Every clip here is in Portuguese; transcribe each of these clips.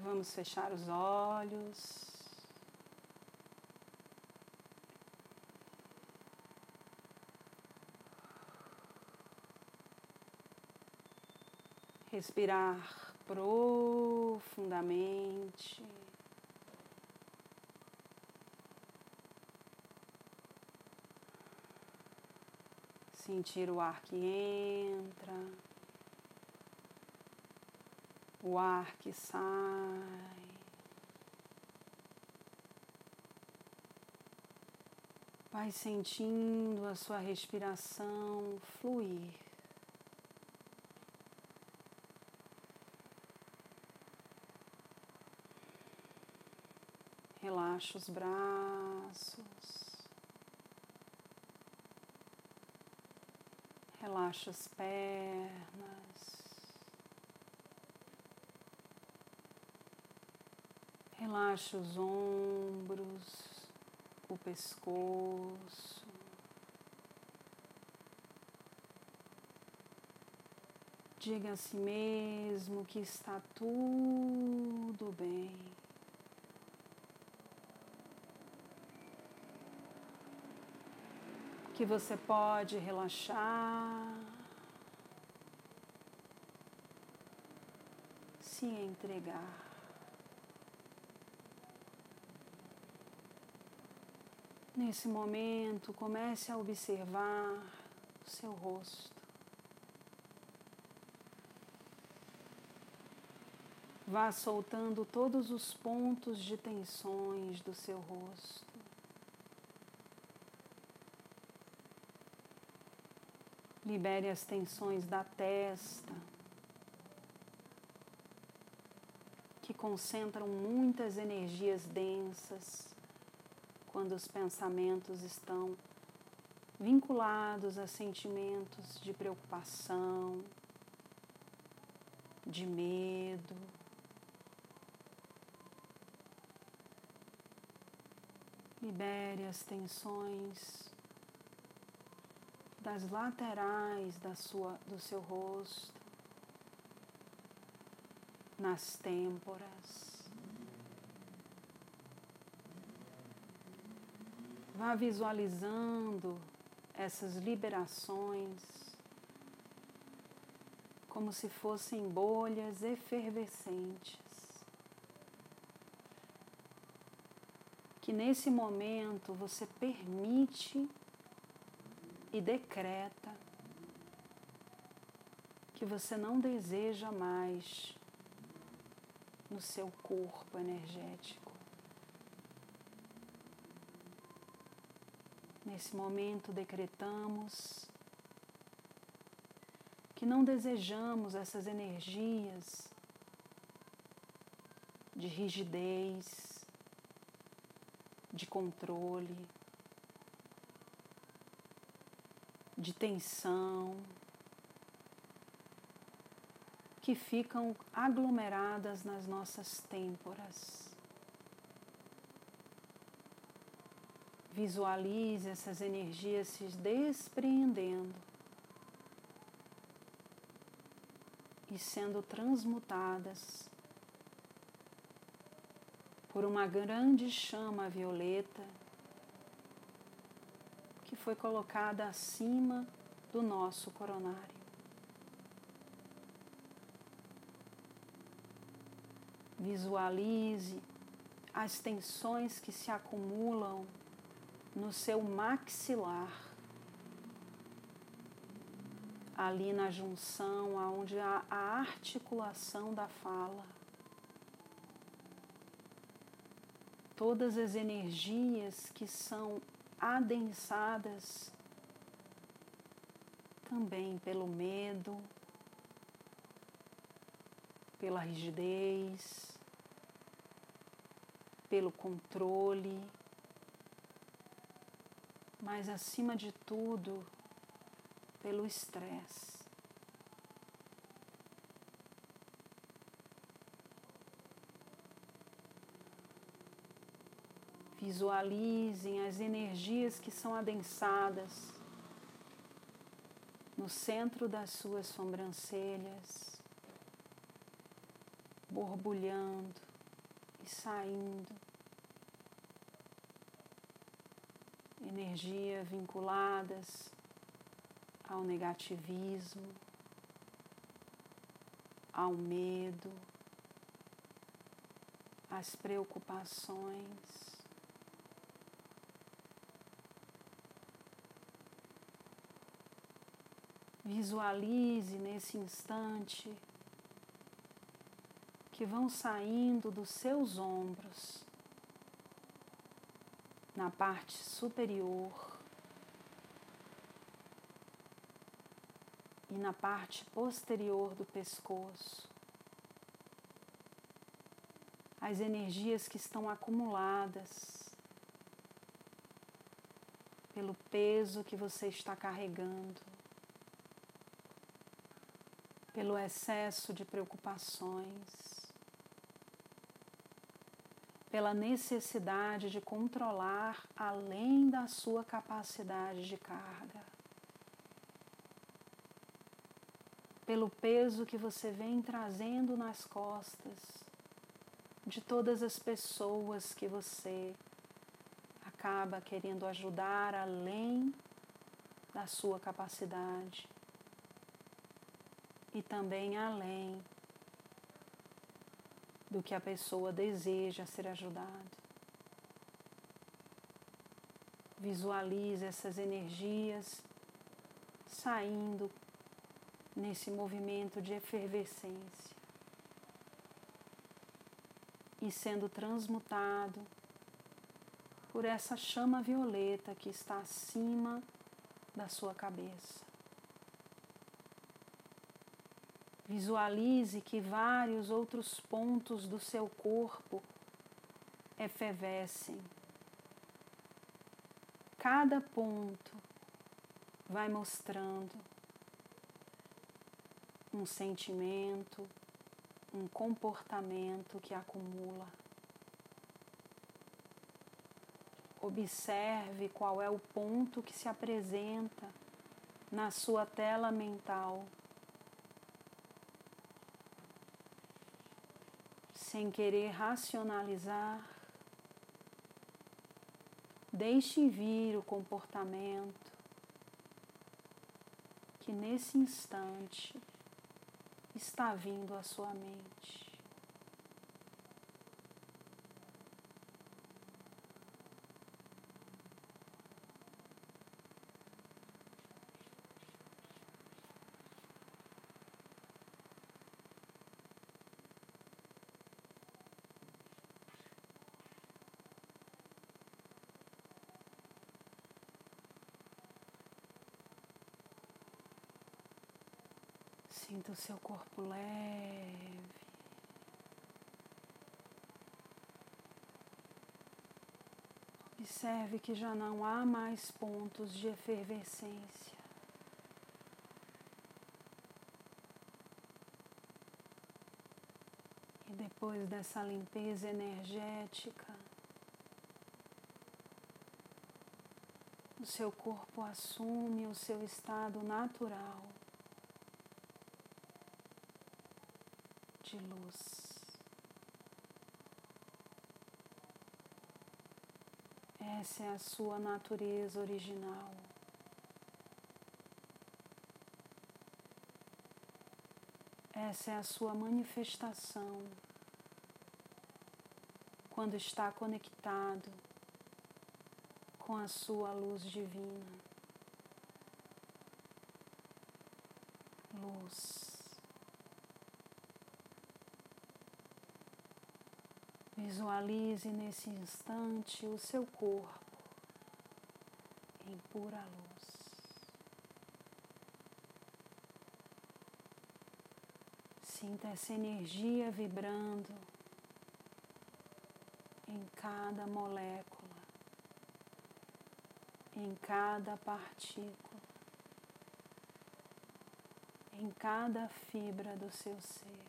Vamos fechar os olhos. Respirar profundamente. Sentir o ar que entra, o ar que sai. Vai sentindo a sua respiração fluir. Relaxa os braços. Relaxa as pernas. Relaxa os ombros, o pescoço. Diga a si mesmo que está tudo bem. Que você pode relaxar, se entregar. Nesse momento, comece a observar o seu rosto. Vá soltando todos os pontos de tensões do seu rosto. Libere as tensões da testa, que concentram muitas energias densas quando os pensamentos estão vinculados a sentimentos de preocupação, de medo. Libere as tensões das laterais da sua, do seu rosto, nas têmporas. Vá visualizando essas liberações como se fossem bolhas efervescentes. Que nesse momento você permite e decreta que você não deseja mais no seu corpo energético. Nesse momento, decretamos que não desejamos essas energias de rigidez, de controle, de tensão, que ficam aglomeradas nas nossas têmporas. Visualize essas energias se despreendendo e sendo transmutadas por uma grande chama violeta que foi colocada acima do nosso coronário. Visualize as tensões que se acumulam no seu maxilar, ali na junção, aonde há a articulação da fala. Todas as energias que são adensadas também pelo medo, pela rigidez, pelo controle mas acima de tudo, pelo estresse. Visualizem as energias que são adensadas no centro das suas sobrancelhas, borbulhando saindo. Energia vinculadas ao negativismo, ao medo, às preocupações. Visualize nesse instante que vão saindo dos seus ombros na parte superior e na parte posterior do pescoço. As energias que estão acumuladas pelo peso que você está carregando pelo excesso de preocupações, pela necessidade de controlar além da sua capacidade de carga, pelo peso que você vem trazendo nas costas de todas as pessoas que você acaba querendo ajudar além da sua capacidade e também além do que a pessoa deseja ser ajudada. Visualize essas energias saindo nesse movimento de efervescência e sendo transmutado por essa chama violeta que está acima da sua cabeça. Visualize que vários outros pontos do seu corpo efervescem. Cada ponto vai mostrando um sentimento, um comportamento que acumula. Observe qual é o ponto que se apresenta na sua tela mental sem querer racionalizar, deixe vir o comportamento que nesse instante está vindo à sua mente. Sinta o seu corpo leve. Observe que já não há mais pontos de efervescência. E depois dessa limpeza energética, o seu corpo assume o seu estado natural. De luz. Essa é a sua natureza original. Essa é a sua manifestação quando está conectado com a sua luz divina. Luz. Visualize nesse instante o seu corpo em pura luz. Sinta essa energia vibrando em cada molécula, em cada partícula, em cada fibra do seu ser.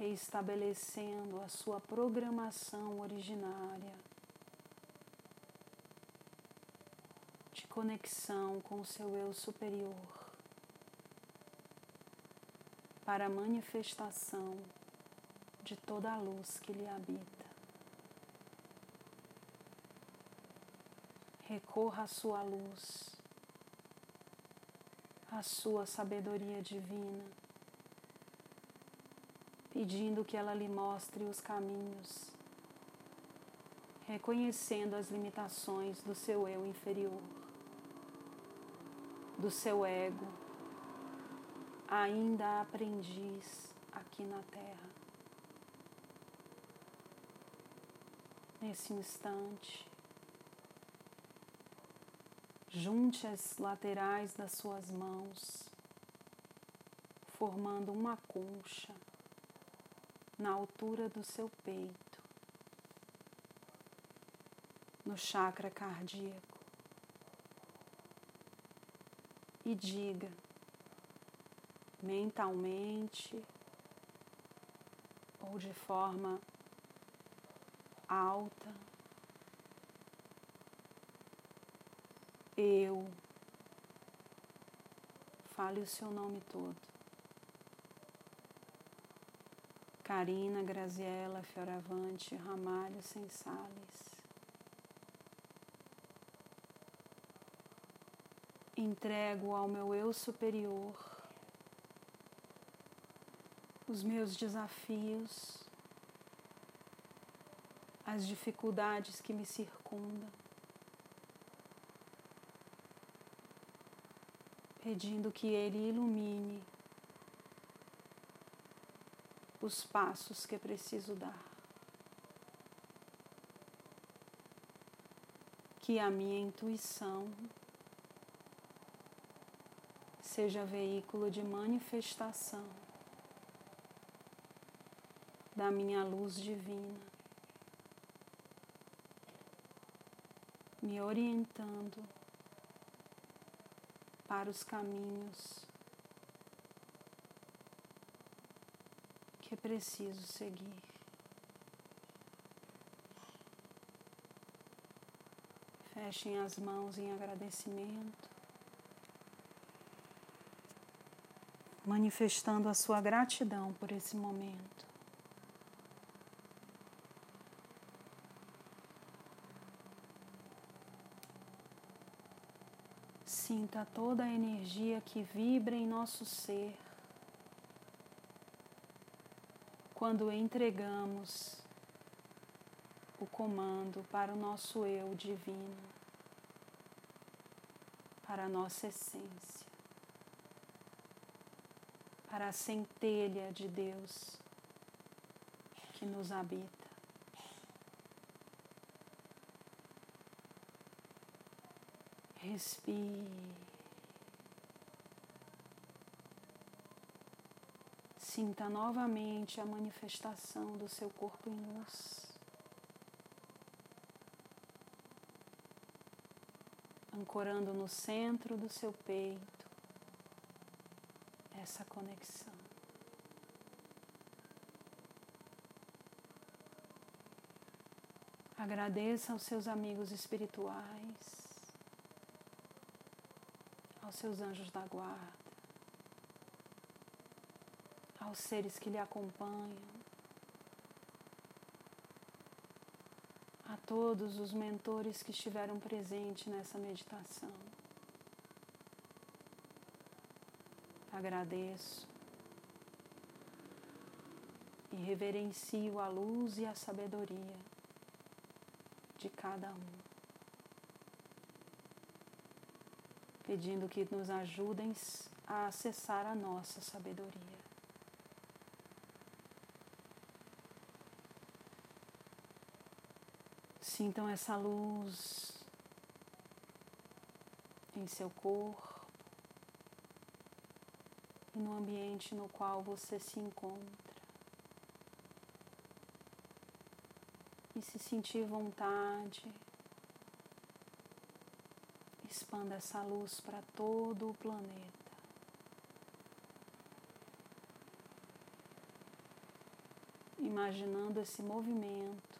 Reestabelecendo a sua programação originária de conexão com o seu eu superior. para a manifestação de toda a luz que lhe habita. Recorra à sua luz, à sua sabedoria divina, pedindo que ela lhe mostre os caminhos, reconhecendo as limitações do seu eu inferior, do seu ego, ainda aprendiz aqui na Terra. Nesse instante, junte as laterais das suas mãos, formando uma concha na altura do seu peito, no chakra cardíaco, e diga mentalmente ou de forma alta. Eu. Fale o seu nome todo. Karina, Graziella, Fioravante, Ramalho, Sensales. Entrego ao meu eu superior os meus desafios, as dificuldades que me circundam, pedindo que Ele ilumine os passos que preciso dar. Que a minha intuição seja veículo de manifestação da minha luz divina, me orientando para os caminhos preciso seguir. Fechem as mãos em agradecimento. manifestando a sua gratidão por esse momento. Sinta toda a energia que vibra em nosso ser quando entregamos o comando para o nosso eu divino, para a nossa essência, para a centelha de Deus que nos habita. Respire. Sinta novamente a manifestação do seu corpo em luz. Ancorando no centro do seu peito essa conexão. Agradeça aos seus amigos espirituais aos seus anjos da guarda, aos seres que lhe acompanham, a todos os mentores que estiveram presentes nessa meditação. Agradeço e reverencio a luz e a sabedoria de cada um. pedindo que nos ajudem a acessar a nossa sabedoria. Sintam essa luz em seu corpo e no ambiente no qual você se encontra. E se sentir vontade, expanda essa luz para todo o planeta. Imaginando esse movimento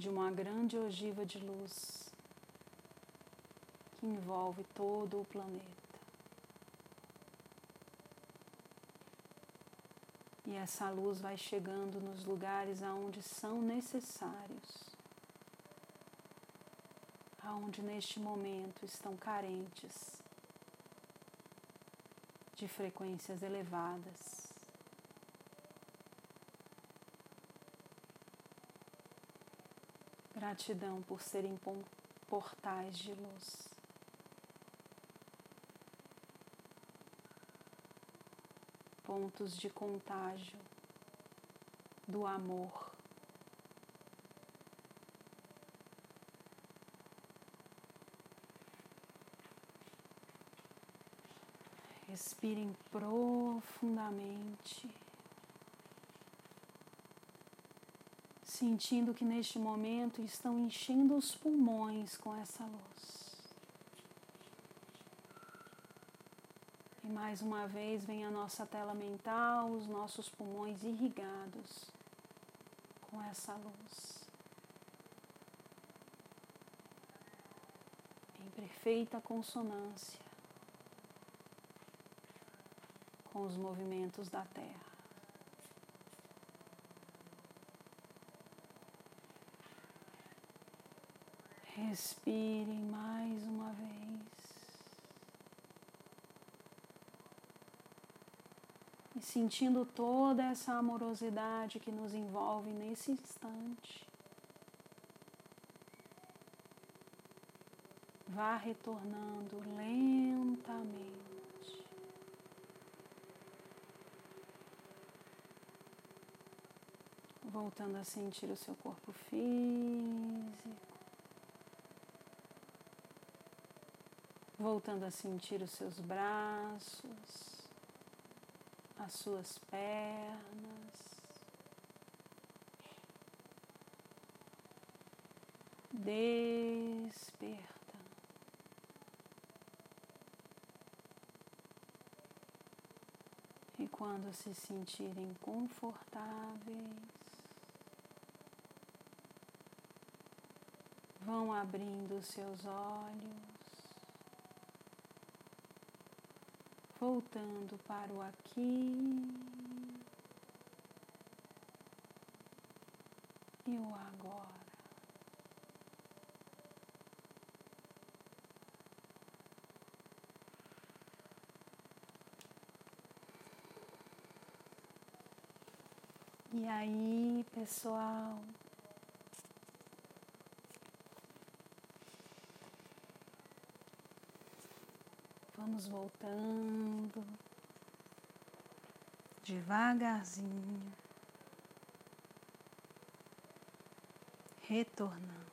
de uma grande ogiva de luz que envolve todo o planeta. E essa luz vai chegando nos lugares aonde são necessários, aonde neste momento estão carentes de frequências elevadas. Gratidão por serem portais de luz. Pontos de contágio do amor. Respirem profundamente. Sentindo que neste momento estão enchendo os pulmões com essa luz. E mais uma vez vem a nossa tela mental, os nossos pulmões irrigados com essa luz. Em perfeita consonância com os movimentos da Terra. Respirem mais uma vez. E sentindo toda essa amorosidade que nos envolve nesse instante. Vá retornando lentamente. Voltando a sentir o seu corpo físico. Voltando a sentir os seus braços, as suas pernas. Desperta. E quando se sentirem confortáveis, vão abrindo seus olhos. Voltando para o aqui e o agora. E aí, pessoal, Voltando devagarzinho, retornando.